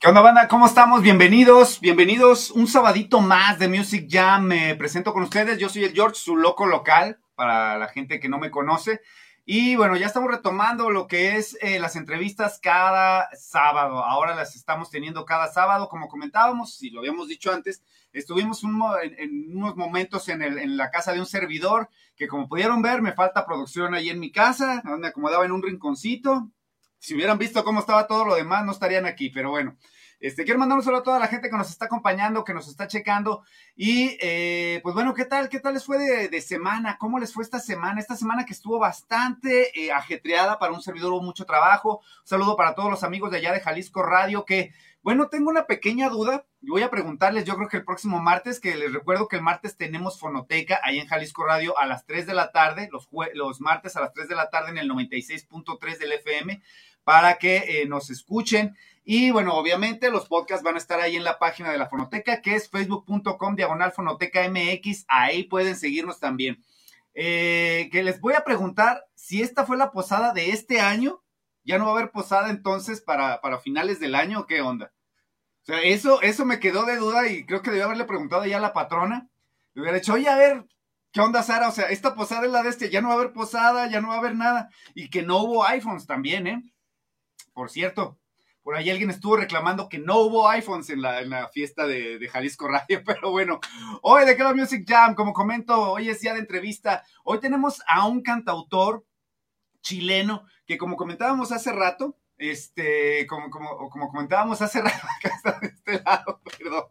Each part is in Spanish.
¿Qué onda, banda? ¿Cómo estamos? Bienvenidos, bienvenidos. Un sabadito más de Music Jam. Me presento con ustedes. Yo soy el George, su loco local, para la gente que no me conoce. Y bueno, ya estamos retomando lo que es eh, las entrevistas cada sábado. Ahora las estamos teniendo cada sábado, como comentábamos, y lo habíamos dicho antes. Estuvimos en, unos momentos en, en, la casa de un servidor, que como pudieron ver, me falta producción ahí en mi casa, me acomodaba en un rinconcito si hubieran visto cómo estaba todo lo demás, no estarían aquí, pero bueno. Este, quiero mandar un saludo a toda la gente que nos está acompañando, que nos está checando. Y eh, pues bueno, ¿qué tal? ¿Qué tal les fue de, semana? ¿Cómo les fue esta semana? Esta semana que estuvo bastante eh, ajetreada para un servidor, hubo mucho trabajo. Un saludo para todos los amigos de allá de Jalisco Radio que bueno, tengo una pequeña duda. Voy a preguntarles, yo creo que el próximo martes, que les recuerdo que el martes tenemos fonoteca ahí en Jalisco Radio a las 3 de la tarde, los, los martes a las 3 de la tarde en el 96.3 del FM para que eh, nos escuchen. Y bueno, obviamente los podcasts van a estar ahí en la página de la Fonoteca, que es facebook.com diagonal Fonoteca MX. Ahí pueden seguirnos también. Eh, que les voy a preguntar si esta fue la posada de este año. Ya no va a haber posada entonces para, para finales del año, ¿qué onda? O sea, eso, eso me quedó de duda y creo que debía haberle preguntado ya a la patrona. Le hubiera dicho, oye, a ver, ¿qué onda, Sara? O sea, esta posada es la de este, ya no va a haber posada, ya no va a haber nada. Y que no hubo iPhones también, ¿eh? Por cierto, por ahí alguien estuvo reclamando que no hubo iPhones en la, fiesta de, Jalisco Radio, pero bueno, hoy de la Music Jam, como comento, hoy es día de entrevista. Hoy tenemos a un cantautor chileno que como comentábamos hace rato, este, como, como, como comentábamos hace rato, acá está de este lado, perdón,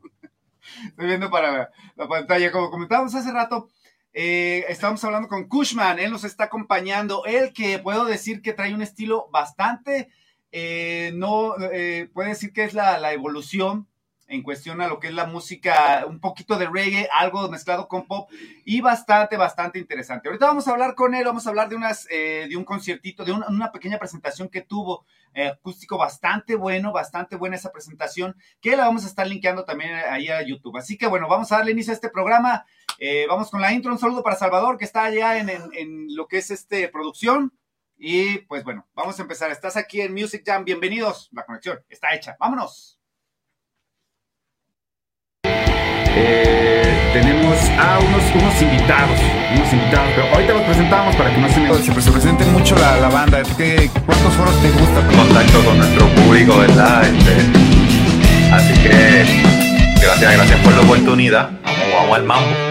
estoy viendo para la pantalla, como comentábamos hace rato, eh, estábamos hablando con Cushman, él nos está acompañando, él que puedo decir que trae un estilo bastante eh, no eh, puede decir que es la, evolución en cuestión a lo que es la música, un poquito de reggae, algo mezclado con pop y bastante, bastante interesante. Ahorita vamos a hablar con él, vamos a hablar de, unas, eh, de un conciertito, de una, pequeña presentación que tuvo, acústico bastante bueno, bastante buena esa presentación, que la vamos a estar linkeando también ahí a YouTube. Así que bueno, vamos a darle inicio a este programa. vamos con la intro, un saludo para Salvador, que está allá en, en lo que es este producción. Y pues bueno, vamos a empezar. Estás aquí en Music Jam. Bienvenidos. La conexión está hecha. Vámonos. Eh, tenemos a unos, unos invitados, unos invitados, pero ahorita los presentamos para que no se, me... se, presenten mucho la, la banda. ¿Qué, ¿Cuántos foros te gusta? Contacto con nuestro público, ¿verdad? Este, así que gracias, gracias por la oportunidad. Vamos, vamos al mambo.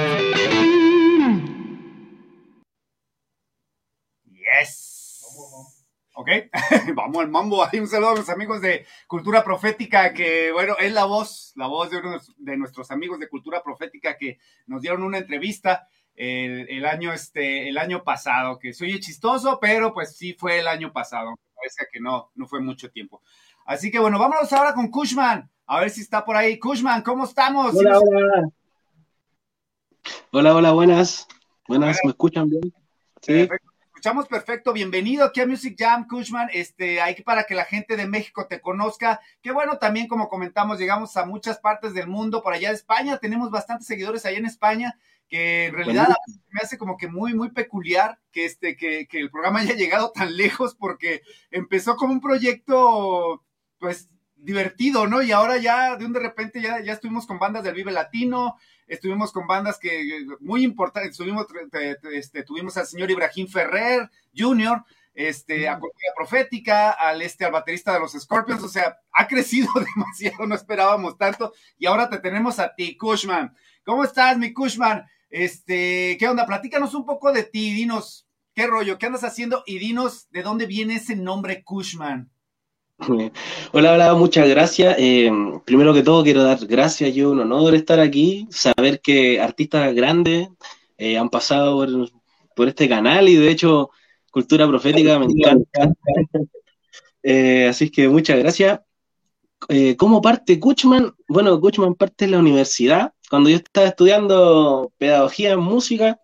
¿Ok? Vamos al mambo. Un saludo a los amigos de Cultura Profética, que bueno, es la voz, la voz de uno de nuestros amigos de Cultura Profética que nos dieron una entrevista el, año, este, el año pasado, que soy chistoso, pero pues sí fue el año pasado, parece que no, no fue mucho tiempo. Así que bueno, vámonos ahora con Kushman, a ver si está por ahí. Kushman, ¿cómo estamos? Hola, hola. Hola, hola, buenas. Buenas, ¿me escuchan bien? Sí escuchamos perfecto. Bienvenido aquí a Music Jam, Kushman. Este, hay para que la gente de México te conozca. Que bueno, también como comentamos, llegamos a muchas partes del mundo, por allá de España. Tenemos bastantes seguidores allá en España, que en realidad me hace como que muy, muy peculiar que este, que, que el programa haya llegado tan lejos, porque empezó como un proyecto, pues, divertido, ¿no? Y ahora ya, de un de repente, ya, ya estuvimos con bandas del Vive Latino, estuvimos con bandas que muy importantes, estuvimos, este, tuvimos al señor Ibrahim Ferrer Jr., este, a Cultura Profética, al este, al baterista de los Scorpions, o sea, ha crecido demasiado, no esperábamos tanto, y ahora te tenemos a ti, Kushman. ¿Cómo estás, mi Kushman? Este, ¿qué onda? Platícanos un poco de ti, dinos, ¿qué rollo? ¿Qué andas haciendo? Y dinos, ¿de dónde viene ese nombre Kushman? Hola, hola, muchas gracias. Eh, primero que todo, quiero dar gracias. Yo, un honor estar aquí, saber que artistas grandes eh, han pasado por, este canal y de hecho, Cultura Profética me encanta. Eh, así que muchas gracias. ¿Cómo parte Kuchman? Bueno, Kuchman parte de la universidad. Cuando yo estaba estudiando pedagogía en música,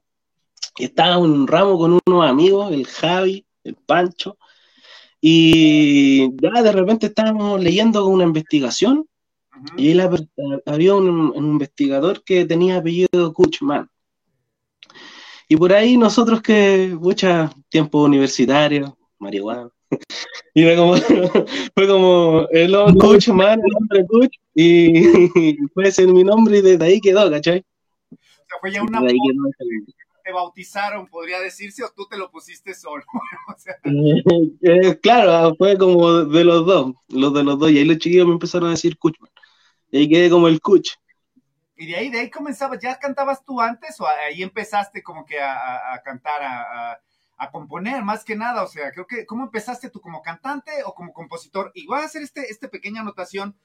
estaba en un ramo con unos amigos, el Javi, el Pancho y ya de repente estábamos leyendo una investigación y él, había un, investigador que tenía apellido Kuchman. Y por ahí nosotros que, mucha tiempo universitario, marihuana, y fue como, fue como el coach, man, el hombre coach, y fue ese mi nombre y desde ahí quedó, ¿cachai? O sea, fue ya una te bautizaron, podría decirse, o tú te lo pusiste solo. o sea... eh, claro, fue como de los dos, los de los dos, y ahí los chiquillos me empezaron a decir Kuchman. Y ahí quedé como el Kuch. Y de ahí, de ahí comenzabas, ¿ya cantabas tú antes o ahí empezaste como que a, a cantar, a, a, componer más que nada? O sea, creo que, ¿cómo empezaste tú como cantante o como compositor? Y voy a hacer este, este pequeña anotación,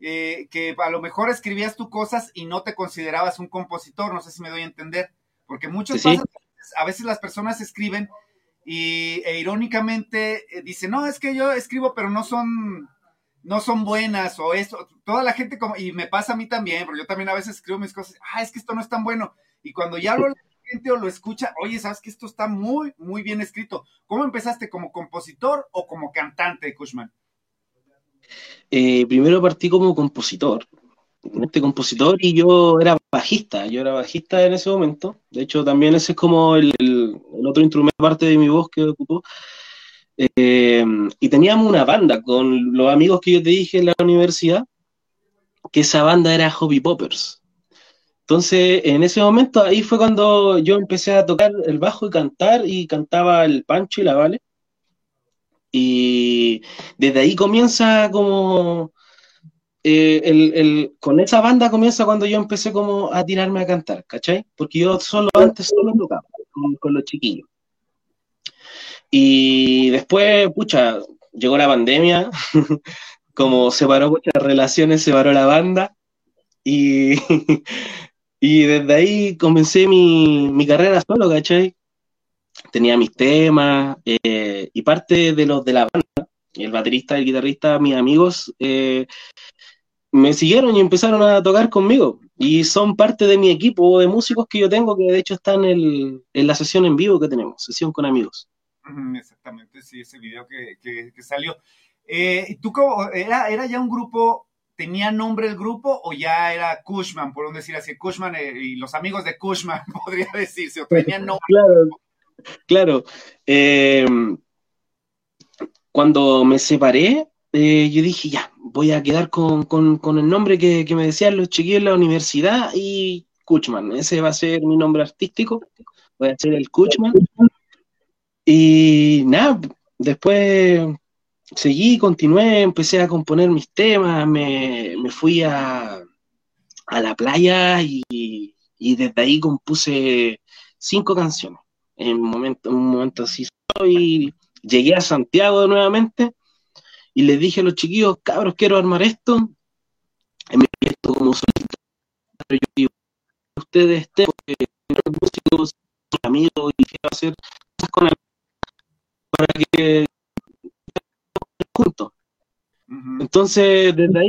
eh, que a lo mejor escribías tú cosas y no te considerabas un compositor, no sé si me doy a entender. Porque muchas veces, a veces las personas escriben y e irónicamente eh, dicen, no, es que yo escribo, pero no son, no son buenas o esto. Toda la gente, como, y me pasa a mí también, porque yo también a veces escribo mis cosas, ah, es que esto no es tan bueno. Y cuando ya lo la gente o lo escucha, oye, sabes que esto está muy, muy bien escrito. ¿Cómo empezaste como compositor o como cantante, Kushman? Eh, primero partí como compositor este compositor y yo era bajista, yo era bajista en ese momento. De hecho, también ese es como el, otro instrumento parte de mi voz que ocupó. Eh, y teníamos una banda con los amigos que yo te dije en la universidad, que esa banda era Hobby Poppers. Entonces, en ese momento, ahí fue cuando yo empecé a tocar el bajo y cantar, y cantaba el Pancho y la Vale. Y desde ahí comienza como eh, el, con esa banda comienza cuando yo empecé como a tirarme a cantar, ¿cachai? Porque yo solo antes solo tocaba con, los chiquillos. Y después, pucha, llegó la pandemia, como separó muchas relaciones, separó la banda y, y desde ahí comencé mi, mi, carrera solo, ¿cachai? Tenía mis temas eh, y parte de los de la banda, el baterista, el guitarrista, mis amigos, eh, me siguieron y empezaron a tocar conmigo. Y son parte de mi equipo de músicos que yo tengo, que de hecho están en, la sesión en vivo que tenemos, sesión con amigos. Exactamente, sí, ese video que, que, salió. Eh, ¿Tú cómo, era, era ya un grupo, tenía nombre el grupo o ya era Cushman, por decir así, Cushman eh, y los amigos de Cushman, podría decirse, o tenían nombre? Claro, claro. Eh, cuando me separé, yo dije, ya, voy a quedar con, el nombre que, me decían los chiquillos en la universidad y Kuchman, ese va a ser mi nombre artístico, voy a ser el Kuchman. Y nada, después seguí, continué, empecé a componer mis temas, me, fui a, la playa y, desde ahí compuse cinco canciones. En un momento, un momento así, y llegué a Santiago nuevamente y les dije a los chiquillos, cabros, quiero armar esto, me esto como solista, pero yo digo, ustedes estén, porque músicos, amigos, y quiero hacer cosas con él para que juntos. Entonces, desde ahí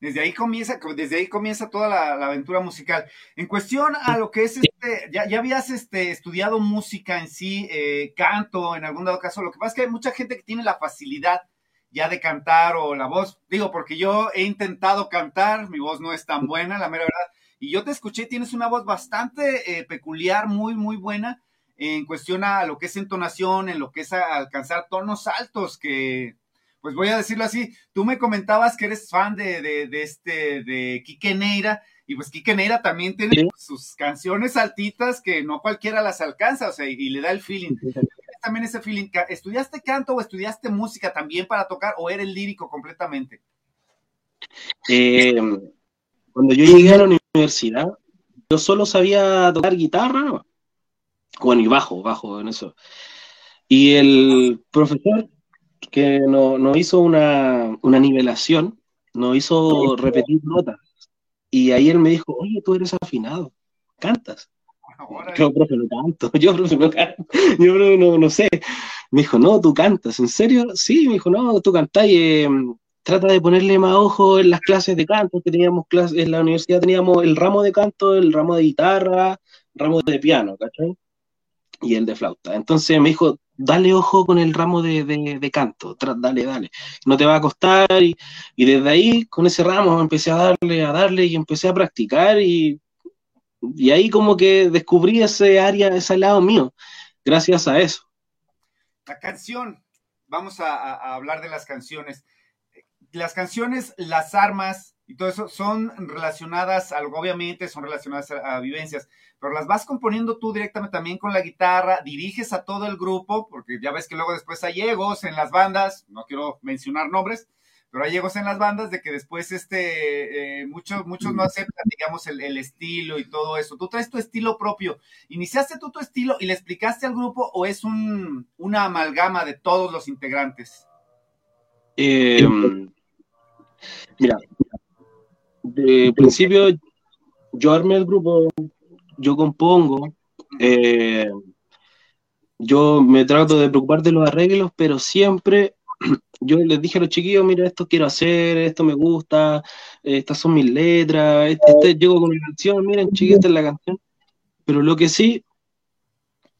desde ahí comienza, desde ahí comienza toda la, aventura musical. En cuestión a lo que es este, ya, ya habías este, estudiado música en sí, eh, canto en algún dado caso. Lo que pasa es que hay mucha gente que tiene la facilidad ya de cantar o la voz. Digo, porque yo he intentado cantar, mi voz no es tan buena, la mera verdad. Y yo te escuché, tienes una voz bastante eh, peculiar, muy, muy buena en cuestión a lo que es entonación, en lo que es alcanzar tonos altos, que pues voy a decirlo así, tú me comentabas que eres fan de, de, este, de Quique Neira, y pues Quique Neira también tiene sus canciones altitas que no cualquiera las alcanza, o sea, y, le da el feeling. También ese feeling. ¿Estudiaste canto o estudiaste música también para tocar o eres lírico completamente? Eh, cuando yo llegué a la universidad, yo solo sabía tocar guitarra, bueno, y bajo, bajo en eso. Y el profesor que nos hizo una, nivelación, nos hizo repetir notas. Y ahí él me dijo, oye, tú eres afinado, cantas. Yo, profe, no canto, yo, profe, no canto, yo, profe, no, no sé. Me dijo, no, tú cantas, ¿en serio? Sí, me dijo, no, tú cantás y eh, trata de ponerle más ojo en las clases de canto, que teníamos clases, en la universidad teníamos el ramo de canto, el ramo de guitarra, ramo de piano, ¿cachai? Y el de flauta. Entonces me dijo, dale ojo con el ramo de, canto, dale, dale, no te va a costar. Y, desde ahí, con ese ramo, empecé a darle, a darle y empecé a practicar y, y ahí como que descubrí ese área, ese lado mío, gracias a eso. la canción. Vamos a, hablar de las canciones. Las canciones, las armas y todo eso son relacionadas, algo obviamente son relacionadas a, vivencias, pero las vas componiendo tú directamente también con la guitarra, diriges a todo el grupo, porque ya ves que luego después hay egos en las bandas, no quiero mencionar nombres, pero hay egos en las bandas de que después este, eh, muchos, muchos no aceptan, digamos, el, estilo y todo eso. Tú traes tu estilo propio. ¿Iniciaste tú tu estilo y le explicaste al grupo o es un, una amalgama de todos los integrantes? Eh, mira, de principio yo armé el grupo, yo compongo, eh, yo me trato de preocupar de los arreglos, pero siempre yo les dije a los chiquillos, mira, esto quiero hacer, esto me gusta, estas son mis letras, este, este, llego con la canción, miren chiquillos, esta es la canción. Pero lo que sí,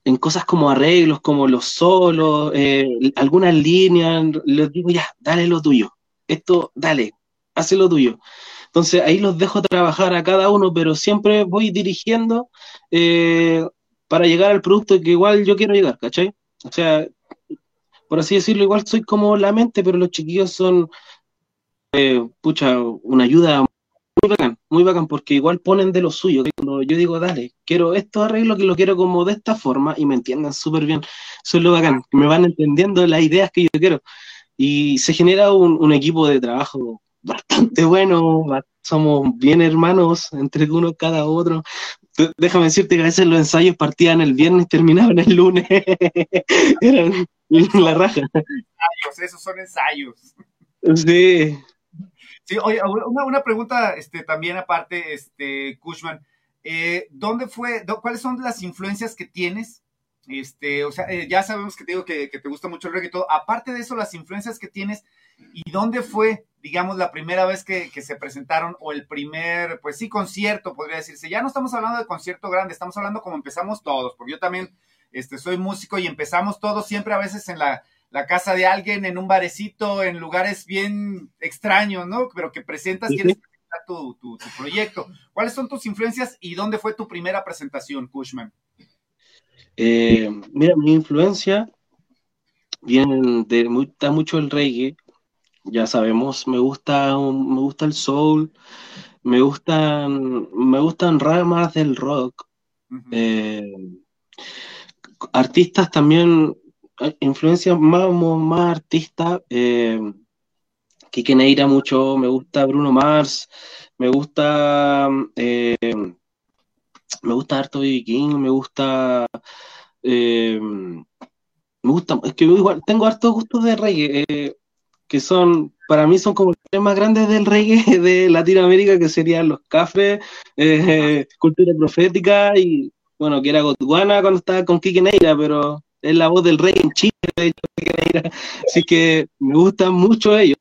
en cosas como arreglos, como los solos, eh, algunas líneas, les digo, ya, dale lo tuyo, esto, dale, hace lo tuyo. Entonces ahí los dejo trabajar a cada uno, pero siempre voy dirigiendo eh, para llegar al producto que igual yo quiero llegar, ¿cachai? O sea, por así decirlo, igual soy como la mente, pero los chiquillos son, eh, pucha, una ayuda muy bacán, muy bacán, porque igual ponen de lo suyo. Cuando yo digo, dale, quiero esto arreglo, que lo quiero como de esta forma, y me entiendan súper bien. Eso es lo bacán, me van entendiendo las ideas que yo quiero. Y se genera un, equipo de trabajo bastante bueno, somos bien hermanos entre uno cada otro. Déjame decirte que a veces los ensayos partían el viernes y terminaban el lunes. Eran la raja. Ensayos, esos son ensayos. Sí. Sí, oye, una, pregunta este, también aparte, este, Cushman. Eh, ¿Dónde fue, cuáles son las influencias que tienes? Este, o sea, eh, ya sabemos que te digo que, te gusta mucho el reggae y todo. Aparte de eso, las influencias que tienes, ¿y dónde fue, digamos, la primera vez que, que, se presentaron o el primer, pues sí, concierto, podría decirse? Ya no estamos hablando de concierto grande, estamos hablando como empezamos todos, porque yo también este, soy músico y empezamos todos siempre a veces en la, casa de alguien, en un barecito, en lugares bien extraños, ¿no? Pero que presentas, quieres presentar tu, tu, proyecto. ¿Cuáles son tus influencias y dónde fue tu primera presentación, Cushman? Eh, mira, mi influencia viene de, gusta mucho el reggae, ya sabemos, me gusta, me gusta el soul, me gustan, me gustan ramas del rock artistas también, eh, influencias más, más artistas, eh, Kike Neira mucho, me gusta Bruno Mars, me gusta eh, me gusta harto B.B. King, me gusta eh, me gusta, es que igual tengo hartos gustos de reggae, que son, para mí son como los tres más grandes del reggae de Latinoamérica, que serían los cafés, cultura profética y bueno, que era Godwana cuando estaba con Kike Neira, pero es la voz del rey en Chile, de hecho, Kike Neira. Así que me gustan mucho ellos.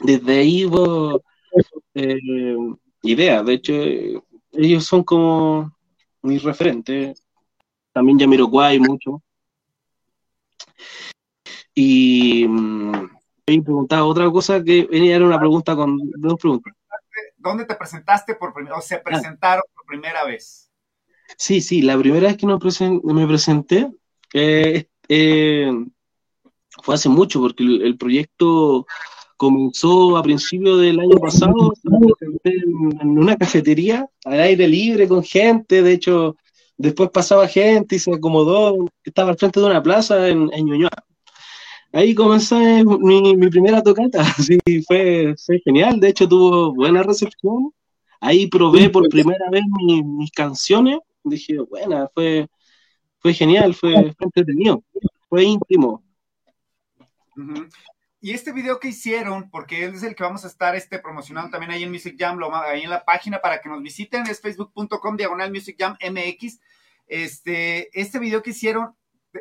Desde ahí hubo eh, ideas, de hecho, ellos son como mis referentes. También Jamiroquai mucho. Y me preguntaba otra cosa que venía era una pregunta con dos preguntas. ¿Dónde te presentaste por primera o se ah. presentaron por primera vez? Sí, sí, la primera vez que me presenté eh, eh, fue hace mucho, porque el, proyecto comenzó a principios del año pasado, en, una cafetería al aire libre con gente, de hecho, después pasaba gente y se acomodó, estaba al frente de una plaza en, en Ñuñoa ahí comencé mi, mi primera tocata, sí, fue, fue, genial, de hecho tuvo buena recepción, ahí probé por primera vez mis canciones, dije, buena, fue, fue genial, fue, entretenido, fue íntimo. Y este video que hicieron, porque es el que vamos a estar este, promocionando también ahí en Music Jam, ahí en la página para que nos visiten, es facebook.com diagonal Music Jam MX. Este, este video que hicieron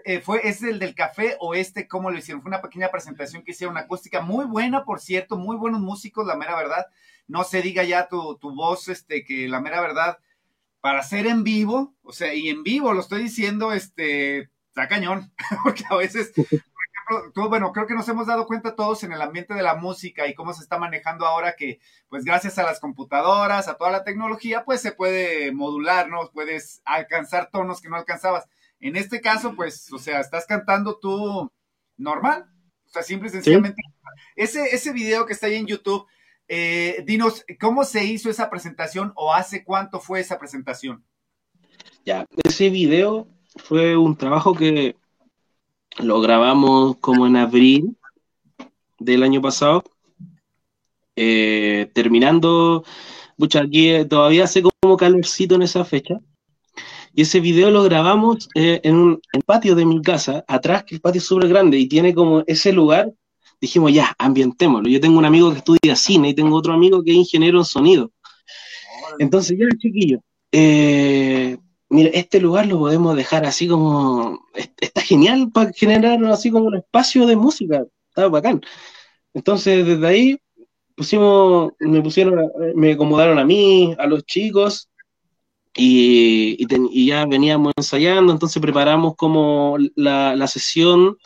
eh, fue, ¿Es el del café o este cómo lo hicieron? Fue una pequeña presentación que hicieron, acústica muy buena, por cierto, muy buenos músicos, la mera verdad. No se diga ya tu, tu voz, este, que la mera verdad, para ser en vivo, o sea, y en vivo lo estoy diciendo, este, está cañón, porque a veces, por ejemplo, bueno, creo que nos hemos dado cuenta todos en el ambiente de la música y cómo se está manejando ahora que, pues gracias a las computadoras, a toda la tecnología, pues se puede modular, ¿no? Puedes alcanzar tonos que no alcanzabas En este caso, pues, o sea, estás cantando tú normal, o sea, simple y sencillamente. Ese, ese video que está ahí en YouTube, eh, dinos, ¿cómo se hizo esa presentación o hace cuánto fue esa presentación? Ya, ese video fue un trabajo que lo grabamos como en abril del año pasado. Eh, terminando, mucha aquí eh, todavía hace como calorcito en esa fecha. Y ese video lo grabamos eh, en un patio de mi casa, atrás, que el patio es súper grande y tiene como ese lugar. Dijimos, ya, ambientémoslo. Yo tengo un amigo que estudia cine y tengo otro amigo que es ingeniero en sonido. Entonces, ya, chiquillo, eh, mira, este lugar lo podemos dejar así como. Está genial para generar así como un espacio de música. Está bacán. Entonces, desde ahí pusimos, me pusieron, me acomodaron a mí, a los chicos, y, ya veníamos ensayando, entonces preparamos como la, sesión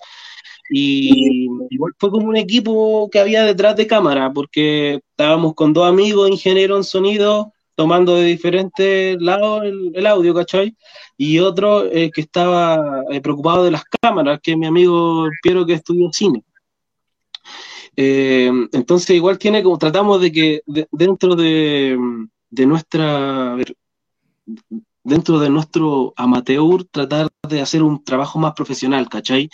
y igual fue como un equipo que había detrás de cámara, porque estábamos con dos amigos ingenieros en sonido, tomando de diferentes lados el, audio, ¿cachai? Y otro eh, que estaba eh, preocupado de las cámaras, que es mi amigo Piero que estudió cine. Eh, entonces igual tiene como, tratamos de que dentro de, de nuestra, dentro de nuestro amateur, tratar de hacer un trabajo más profesional, ¿cachai?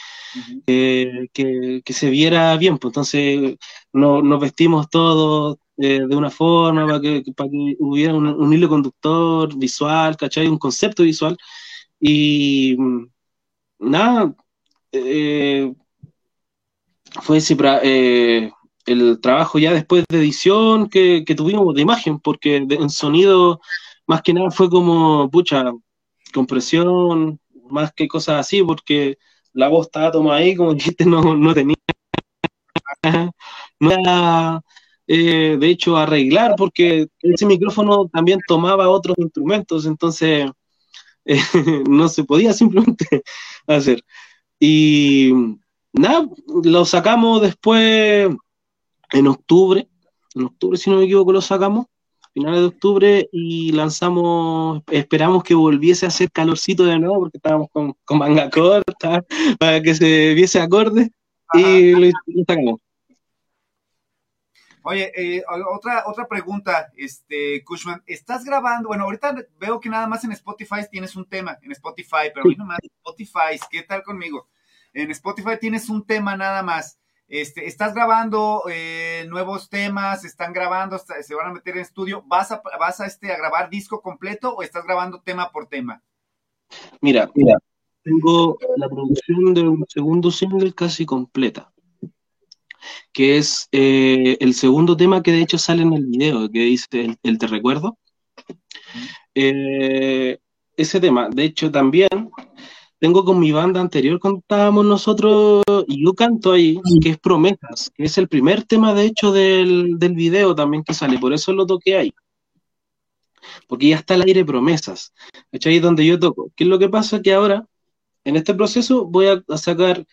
que, se viera bien, pues entonces no, nos vestimos todos eh, de una forma para que, para que hubiera un, hilo conductor visual, ¿cachai? Un concepto visual. Y mm, nada, eh, fue ese, eh, el trabajo ya después de edición que, que tuvimos de imagen, porque en sonido más que nada fue como, pucha, compresión, más que cosas así, porque la voz estaba tomada ahí, como dijiste, no, no tenía nada, eh, de hecho, arreglar, porque ese micrófono también tomaba otros instrumentos, entonces eh, no se podía simplemente hacer. Y nada, lo sacamos después en octubre, en octubre, si no me equivoco, lo sacamos finales de octubre y lanzamos, esperamos que volviese a hacer calorcito de nuevo porque estábamos con, manga corta para que se viese acorde y lo, sacamos. Oye, eh, otra, otra pregunta, este, Cushman, ¿estás grabando? Bueno, ahorita veo que nada más en Spotify tienes un tema, en Spotify, pero mí nomás Spotify, ¿qué tal conmigo? En Spotify tienes un tema nada más. Este, estás grabando eh, nuevos temas, están grabando, se van a meter en estudio. ¿Vas a, vas a, este, a grabar disco completo o estás grabando tema por tema? Mira, mira, tengo la producción de un segundo single casi completa, que es eh, el segundo tema que de hecho sale en el video, que dice El, Te Recuerdo. Eh, ese tema, de hecho, también tengo con mi banda anterior cuando estábamos nosotros, y yo canto ahí, que es Promesas, que es el primer tema de hecho del, del video también que sale, por eso lo toqué ahí. Porque ya está el aire Promesas, ahí donde yo toco. ¿Qué es lo que pasa? Que ahora, en este proceso, voy a, sacar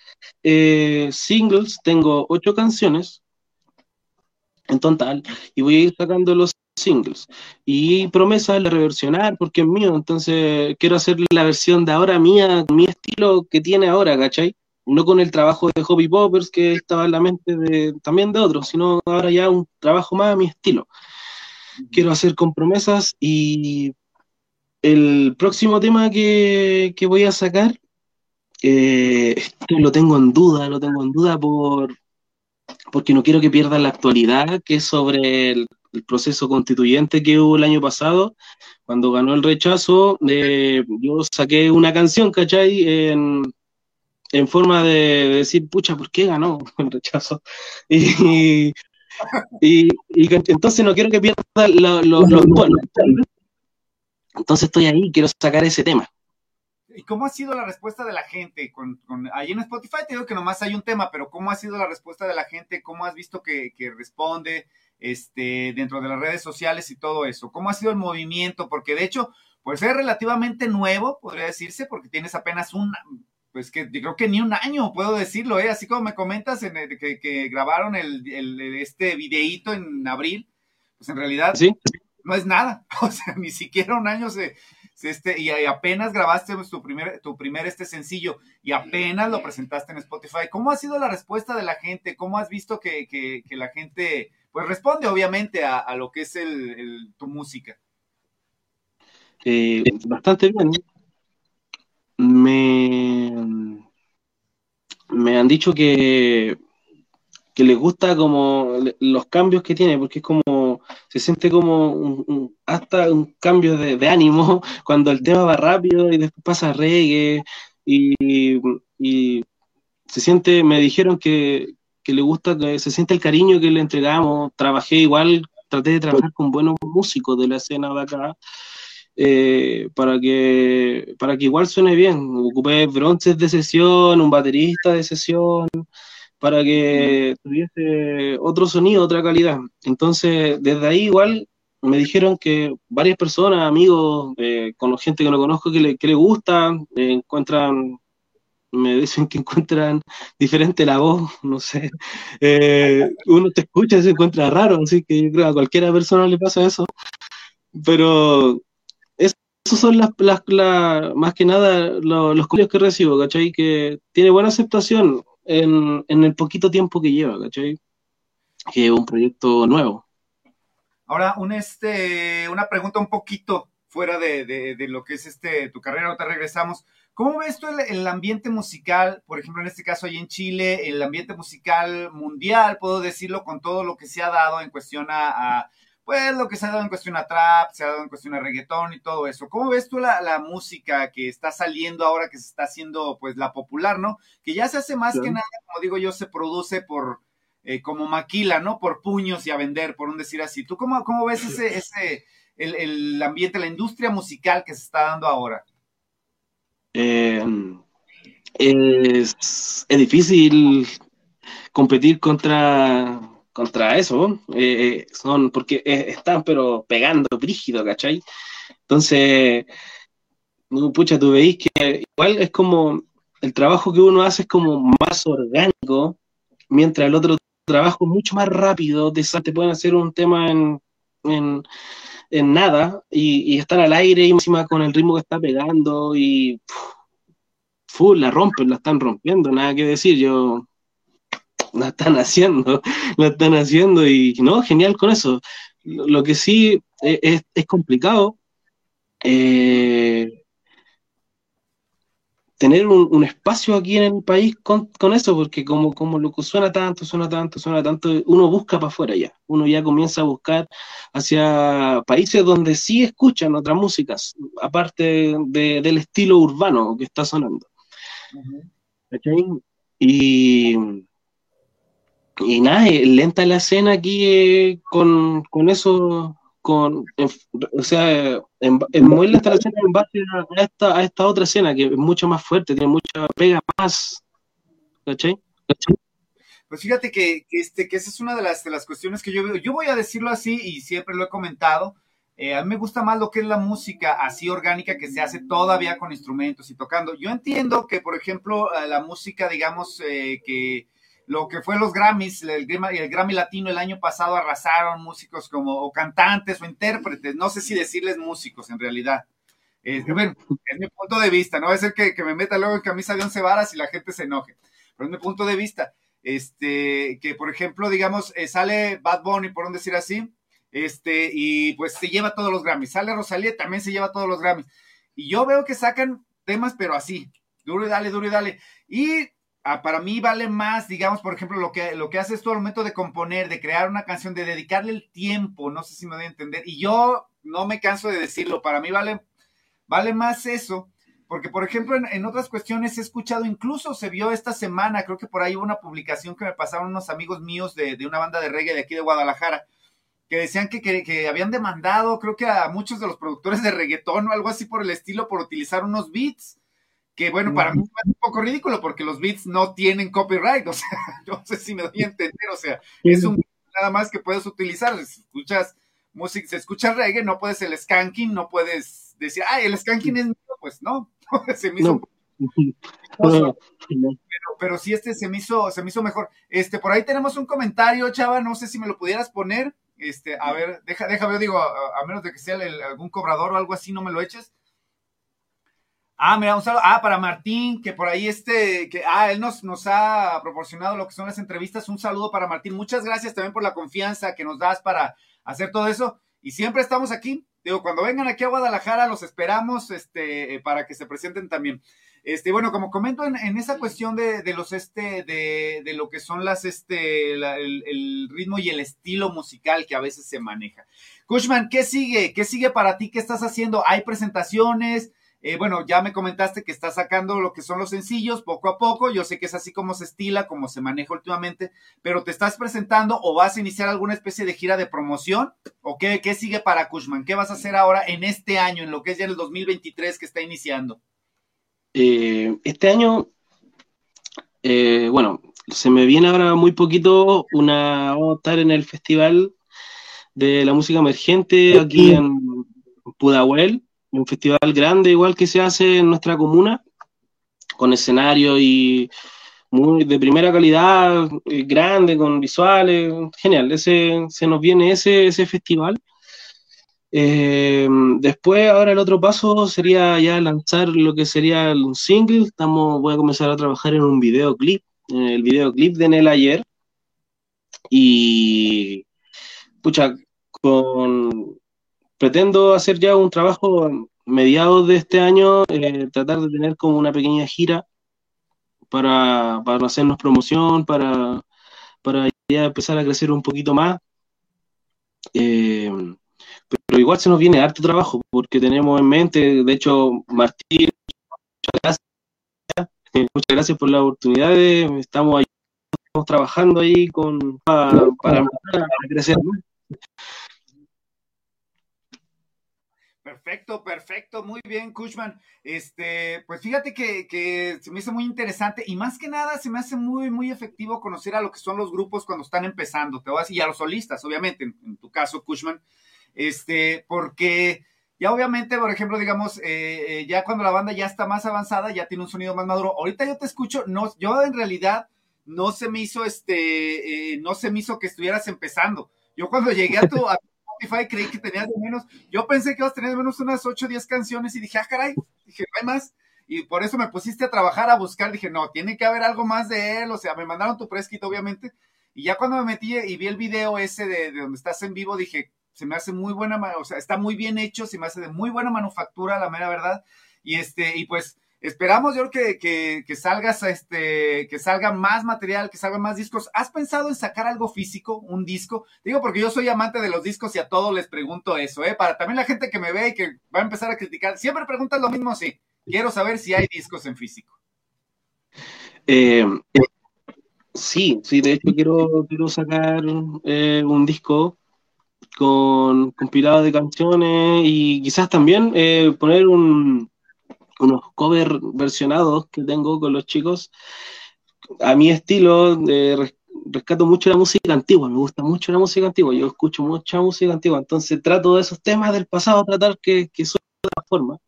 eh, singles, tengo ocho canciones en total, y voy a ir sacando los singles. Y promesa la reversionar porque es mío, entonces quiero hacer la versión de ahora mía, mi estilo que tiene ahora, ¿cachai? No con el trabajo de Hobby Poppers que estaba en la mente de, también de otros, sino ahora ya un trabajo más a mi estilo. Quiero hacer con promesas y el próximo tema que, voy a sacar, eh, lo tengo en duda, lo tengo en duda por porque no quiero que pierda la actualidad, que es sobre el el proceso constituyente que hubo el año pasado, cuando ganó el rechazo, eh, yo saqué una canción, ¿cachai? En, en forma de, decir, pucha, ¿por qué ganó el rechazo? Y, y, entonces no quiero que pierda lo, bueno. Entonces estoy ahí, quiero sacar ese tema. ¿Y cómo ha sido la respuesta de la gente? Con, ahí en Spotify te digo que nomás hay un tema, pero ¿cómo ha sido la respuesta de la gente? ¿Cómo has visto que, que responde? Este, dentro de las redes sociales y todo eso? ¿Cómo ha sido el movimiento? Porque de hecho, pues es relativamente nuevo, podría decirse, porque tienes apenas un, pues que creo que ni un año, puedo decirlo, ¿eh? Así como me comentas en que, grabaron el, este videíto en abril, pues en realidad ¿Sí? no es nada, o sea, ni siquiera un año se, Este, y apenas grabaste tu primer, tu primer este sencillo y apenas lo presentaste en Spotify. ¿Cómo ha sido la respuesta de la gente? ¿Cómo has visto que, la gente pues responde obviamente a, lo que es el, tu música? Eh, bastante bien. Me, me han dicho que, que les gusta como los cambios que tiene, porque es como, se siente como hasta un cambio de, ánimo cuando el tema va rápido y después pasa reggae y se siente, me dijeron que, que le gusta, que se siente el cariño que le entregamos, trabajé igual, traté de trabajar con buenos músicos de la escena de acá, eh, para, que, para que igual suene bien. Ocupé bronces de sesión, un baterista de sesión, para que tuviese otro sonido, otra calidad. Entonces, desde ahí igual me dijeron que varias personas, amigos, eh, con gente que no conozco, que le, que le gusta, eh, encuentran, me dicen que encuentran diferente la voz, no sé. uno te escucha y se encuentra raro, así que yo creo que a cualquiera persona le pasa eso. Pero esos son las, más que nada los, los que recibo, ¿cachai? Que tiene buena aceptación en, el poquito tiempo que lleva, ¿cachai? Que es un proyecto nuevo. Ahora, un este, una pregunta un poquito fuera de, lo que es este tu carrera, ahorita regresamos. ¿Cómo ves tú el, ambiente musical, por ejemplo, en este caso ahí en Chile, el ambiente musical mundial, puedo decirlo, con todo lo que se ha dado en cuestión a pues lo que se ha dado en cuestión a trap, se ha dado en cuestión a reggaetón y todo eso. ¿Cómo ves tú la, música que está saliendo ahora, que se está haciendo pues la popular, ¿no? Que ya se hace más que nada, como digo yo, se produce por eh, como maquila, ¿no? Por puños y a vender, por un decir así. ¿Tú cómo, cómo ves ese, ese, el, ambiente, la industria musical que se está dando ahora? Em, es, es difícil competir contra contra eso, eh, son porque están pero pegando brígido, ¿cachai? Entonces, pucha, tú veis que igual es como el trabajo que uno hace es como más orgánico, mientras el otro trabajo mucho más rápido, te, te pueden hacer un tema en, nada y, estar al aire y encima con el ritmo que está pegando y full, la rompen, la están rompiendo, nada que decir, yo la están haciendo, la están haciendo y no, genial con eso. Lo que sí es, complicado eh, tener un, espacio aquí en el país con, eso, porque como, como lo que suena tanto, suena tanto, suena tanto, uno busca para afuera ya, uno ya comienza a buscar hacia países donde sí escuchan otras músicas, aparte del estilo urbano que está sonando. Y y nada, lenta la escena aquí eh, con, eso, con, o sea, en, muy lenta la escena en base a esta, a esta otra escena que es mucho más fuerte, tiene mucha pega más, ¿cachai? Pues fíjate que, este, que esa es una de las, de las cuestiones que yo veo. Yo voy a decirlo así y siempre lo he comentado. Eh, a mí me gusta más lo que es la música así orgánica que se hace todavía con instrumentos y tocando. Yo entiendo que, por ejemplo, la música, digamos, eh, que lo que fue los Grammys, el, el Grammy Latino el año pasado arrasaron músicos como o cantantes o intérpretes, no sé si decirles músicos en realidad. es mi punto de vista, no va a ser que, me meta luego en camisa de once varas y la gente se enoje, pero es mi punto de vista. Este, que por ejemplo, digamos, eh, sale Bad Bunny, por un decir así, este, y pues se lleva todos los Grammys. Sale Rosalía, también se lleva todos los Grammys. Y yo veo que sacan temas, pero así, duro y dale, duro y dale. Y Ah, para mí vale más, digamos, por ejemplo, lo que, lo que haces tú al momento de componer, de crear una canción, de dedicarle el tiempo, no sé si me voy a entender, y yo no me canso de decirlo, para mí vale, vale más eso, porque por ejemplo en, otras cuestiones he escuchado, incluso se vio esta semana, creo que por ahí hubo una publicación que me pasaron unos amigos míos de, una banda de reggae de aquí de Guadalajara, que decían que, que, habían demandado, creo que a muchos de los productores de reggaetón o algo así por el estilo, por utilizar unos beats que bueno, para mí es un poco ridículo porque los beats no tienen copyright, o sea, no sé si me doy a entender, o sea, es un nada más que puedes utilizar, si escuchas música, si escuchas reggae, no puedes el skanking, no puedes decir, ay, el skanking es mío, pues no, se me hizo pero, pero sí este se me hizo, se me hizo mejor. Este, por ahí tenemos un comentario, chava, no sé si me lo pudieras poner, este, a ver, deja, deja, digo, a, menos de que sea algún cobrador o algo así, no me lo eches. Ah, mira, un saludo. Ah, para Martín, que por ahí este, que, ah, él nos, nos ha proporcionado lo que son las entrevistas. Un saludo para Martín. Muchas gracias también por la confianza que nos das para hacer todo eso. Y siempre estamos aquí. Digo, cuando vengan aquí a Guadalajara, los esperamos, este, para que se presenten también. Este, bueno, como comento en, esa cuestión de, los, este, de, de, lo que son las, este, el, ritmo y el estilo musical que a veces se maneja. Kushman, ¿qué sigue? ¿Qué sigue para ti? ¿Qué estás haciendo? ¿Hay presentaciones? Eh, bueno, ya me comentaste que estás sacando lo que son los sencillos poco a poco. Yo sé que es así como se estila, como se maneja últimamente, pero ¿te estás presentando o vas a iniciar alguna especie de gira de promoción? ¿O qué, qué sigue para Kushman? ¿Qué vas a hacer ahora en este año, en lo que es ya el 2023 que está iniciando? Eh, este año, eh, bueno, se me viene ahora muy poquito una, vamos a estar en el Festival de la Música Emergente aquí en Pudahuel un festival grande igual que se hace en nuestra comuna, con escenario y muy de primera calidad, eh, grande, con visuales, genial, ese, se nos viene ese, ese festival. Eh, después, ahora el otro paso sería ya lanzar lo que sería un single. Estamos, voy a comenzar a trabajar en un videoclip, en el videoclip de Nel ayer. Y, pucha, con, pretendo hacer ya un trabajo mediados de este año, eh, tratar de tener como una pequeña gira para, hacernos promoción, para, para ya empezar a crecer un poquito más. Eh, pero igual se nos viene harto trabajo, porque tenemos en mente, de hecho, Martín, muchas gracias, muchas gracias por la oportunidad, estamos ahí, estamos trabajando ahí con, para, para crecer más. Perfecto, perfecto, muy bien, Kushman. Este, pues fíjate que, se me hizo muy interesante y más que nada se me hace muy, muy efectivo conocer a lo que son los grupos cuando están empezando, te decir, y a los solistas, obviamente, en, tu caso, Kushman, este, porque ya obviamente, por ejemplo, digamos, eh, eh, ya cuando la banda ya está más avanzada, ya tiene un sonido más maduro. Ahorita yo te escucho, no, yo en realidad no se me hizo, este, eh, no se me hizo que estuvieras empezando. Yo cuando llegué a tu, Spotify creí que tenías de menos. Yo pensé que ibas a tener de menos unas 8 o 10 canciones y dije, ah, caray, dije, no hay más. Y por eso me pusiste a trabajar, a buscar. Dije, no, tiene que haber algo más de él. O sea, me mandaron tu preskit, obviamente. Y ya cuando me metí y vi el video ese de, de donde estás en vivo, dije, se me hace muy buena, o sea, está muy bien hecho, se me hace de muy buena manufactura, la mera verdad. Y este, y pues, Esperamos, yo creo que, que, salgas, este, que salga más material, que salgan más discos. ¿Has pensado en sacar algo físico, un disco? Digo, porque yo soy amante de los discos y a todos les pregunto eso, ¿eh? Para también la gente que me ve y que va a empezar a criticar, siempre preguntan lo mismo, sí. Quiero saber si hay discos en físico. Eh, sí, sí, de hecho quiero, quiero sacar eh, un disco con compilado de canciones y quizás también eh, poner un unos covers versionados que tengo con los chicos. A mi estilo, rescato mucho la música antigua, me gusta mucho la música antigua, yo escucho mucha música antigua, entonces trato de esos temas del pasado, tratar que, que suene de otra forma.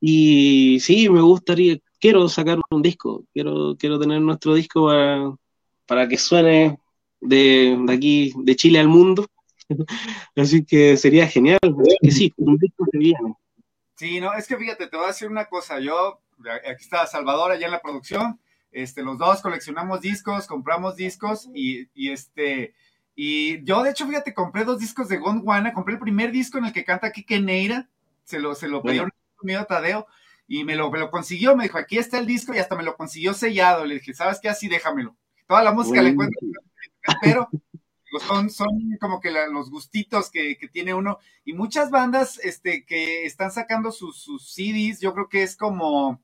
Y sí, me gustaría, quiero sacar un disco, quiero, quiero tener nuestro disco para, para que suene de, de, aquí, de Chile al mundo. Así que sería genial. que sí, un disco se viene. Sí, no, es que fíjate, te voy a decir una cosa. Yo, aquí está Salvador allá en la producción. Este, los dos coleccionamos discos, compramos discos y, y este, y yo de hecho, fíjate, compré dos discos de Gondwana, compré el primer disco en el que canta Kike Neira, se lo, se lo pidió un amigo Tadeo y me lo, me lo consiguió, me dijo, aquí está el disco y hasta me lo consiguió sellado. Le dije, ¿sabes qué? Así déjamelo. Toda la música la encuentro, pero son, son como que los gustitos que, tiene uno. Y muchas bandas este, que están sacando sus, sus CDs, yo creo que es como,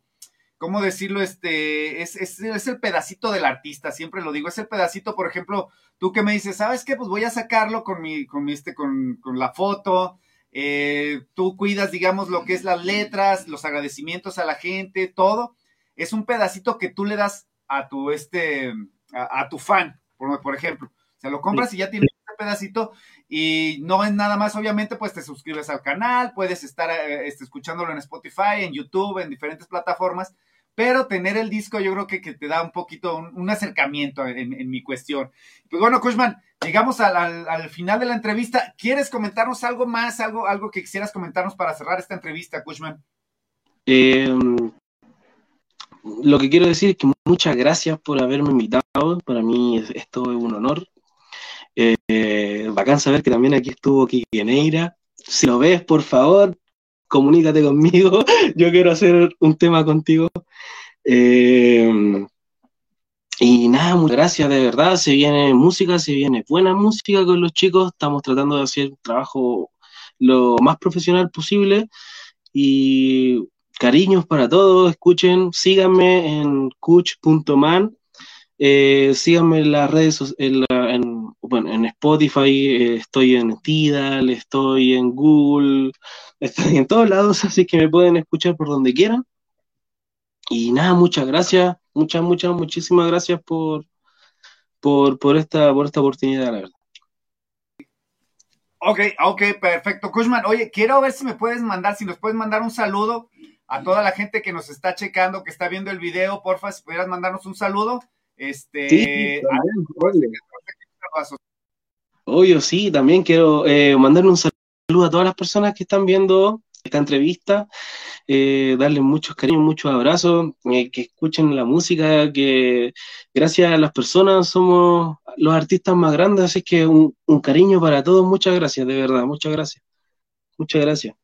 ¿cómo decirlo? Este, es, es, el pedacito del artista, siempre lo digo, es el pedacito, por ejemplo, tú que me dices, ¿sabes qué? Pues voy a sacarlo con mi, con este, con, con la foto. Eh, tú cuidas, digamos, lo que es las letras, los agradecimientos a la gente, todo. Es un pedacito que tú le das a tu, este, a, tu fan, por, por ejemplo. Te lo compras y ya tienes un pedacito y no es nada más, obviamente, pues te suscribes al canal, puedes estar eh, este, escuchándolo en Spotify, en YouTube, en diferentes plataformas, pero tener el disco yo creo que, te da un poquito, un, acercamiento en, mi cuestión. Pues bueno, Kushman, llegamos al, final de la entrevista. ¿Quieres comentarnos algo más, algo, algo que quisieras comentarnos para cerrar esta entrevista, Kushman? lo que quiero decir es que muchas gracias por haberme invitado. Para mí esto es un honor. Eh, bacán saber que también aquí estuvo Kiki Neira. Si lo ves, por favor, comunícate conmigo. Yo quiero hacer un tema contigo. Eh, y nada, muchas gracias, de verdad. Se viene música, se viene buena música con los chicos. Estamos tratando de hacer un trabajo lo más profesional posible. Y cariños para todos. Escuchen, síganme en coach.man. Eh, síganme en las redes en, bueno, en Spotify, eh, estoy en Tidal, estoy en Google, estoy en todos lados, así que me pueden escuchar por donde quieran. Y nada, muchas gracias, muchas, muchas, muchísimas gracias por, por, por, esta, por esta oportunidad, la verdad. Ok, ok, perfecto. Kushman, oye, quiero ver si me puedes mandar, si nos puedes mandar un saludo a toda la gente que nos está checando, que está viendo el video, porfa, si pudieras mandarnos un saludo. Este, sí, Obvio, sí, también quiero eh, mandarle un saludo a todas las personas que están viendo esta entrevista, eh, darles muchos cariños, muchos abrazos, eh, que escuchen la música, que gracias a las personas somos los artistas más grandes, así que un, cariño para todos, muchas gracias, de verdad, muchas gracias. Muchas gracias.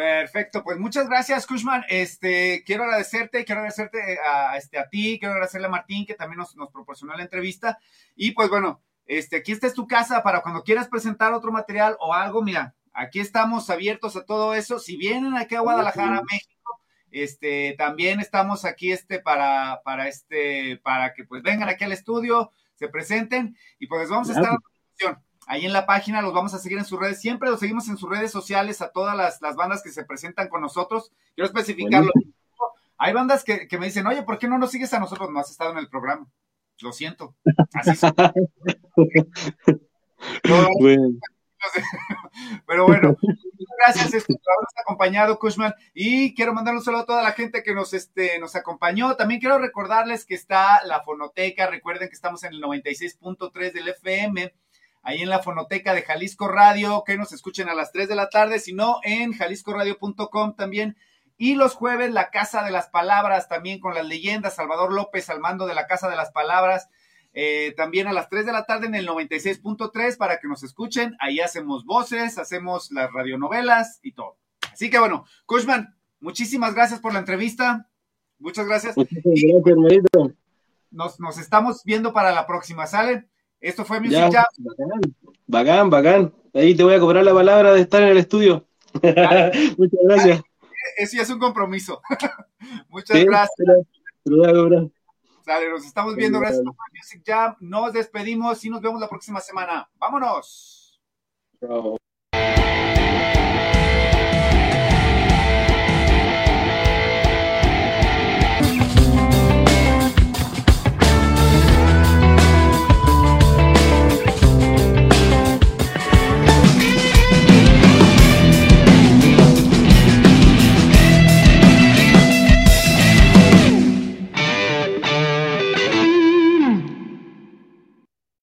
Perfecto, pues muchas gracias, Kushman. Este, quiero agradecerte, quiero agradecerte a, este, a ti, quiero agradecerle a Martín, que también nos, nos proporcionó la entrevista. Y pues bueno, este, aquí está es tu casa para cuando quieras presentar otro material o algo, mira, aquí estamos abiertos a todo eso. Si vienen aquí a Guadalajara, México, este, también estamos aquí, este, para, para este, para que pues vengan aquí al estudio, se presenten y pues vamos a estar en ahí en la página, los vamos a seguir en sus redes, siempre los seguimos en sus redes sociales a todas las, bandas que se presentan con nosotros. Quiero especificarlo. Hay bandas que, que, me dicen, oye, ¿por qué no nos sigues a nosotros? No has estado en el programa. Lo siento. Así son. Pero bueno, muchas gracias por habernos acompañado, Kushman. Y quiero mandar un saludo a toda la gente que nos, este, nos acompañó. También quiero recordarles que está la fonoteca. Recuerden que estamos en el 96.3 del FM, ahí en la fonoteca de Jalisco Radio, que nos escuchen a las 3 de la tarde, sino en jaliscoradio.com también. Y los jueves, la Casa de las Palabras, también con las leyendas, Salvador López al mando de la Casa de las Palabras eh, también a las 3 de la tarde en el 96.3 para que nos escuchen. Ahí hacemos voces, hacemos las radionovelas y todo. Así que bueno, Kushman, muchísimas gracias por la entrevista. Muchas gracias. Nos, nos estamos viendo para la próxima, ¿sale? Esto fue Music Jam. Bacán, bacán, Ahí te voy a cobrar la palabra de estar en el estudio. Muchas gracias. Eso ya es un compromiso. Muchas gracias nos estamos viendo. Gracias por Music Jam. Nos despedimos y nos vemos la próxima semana. ¡Vámonos! Chao.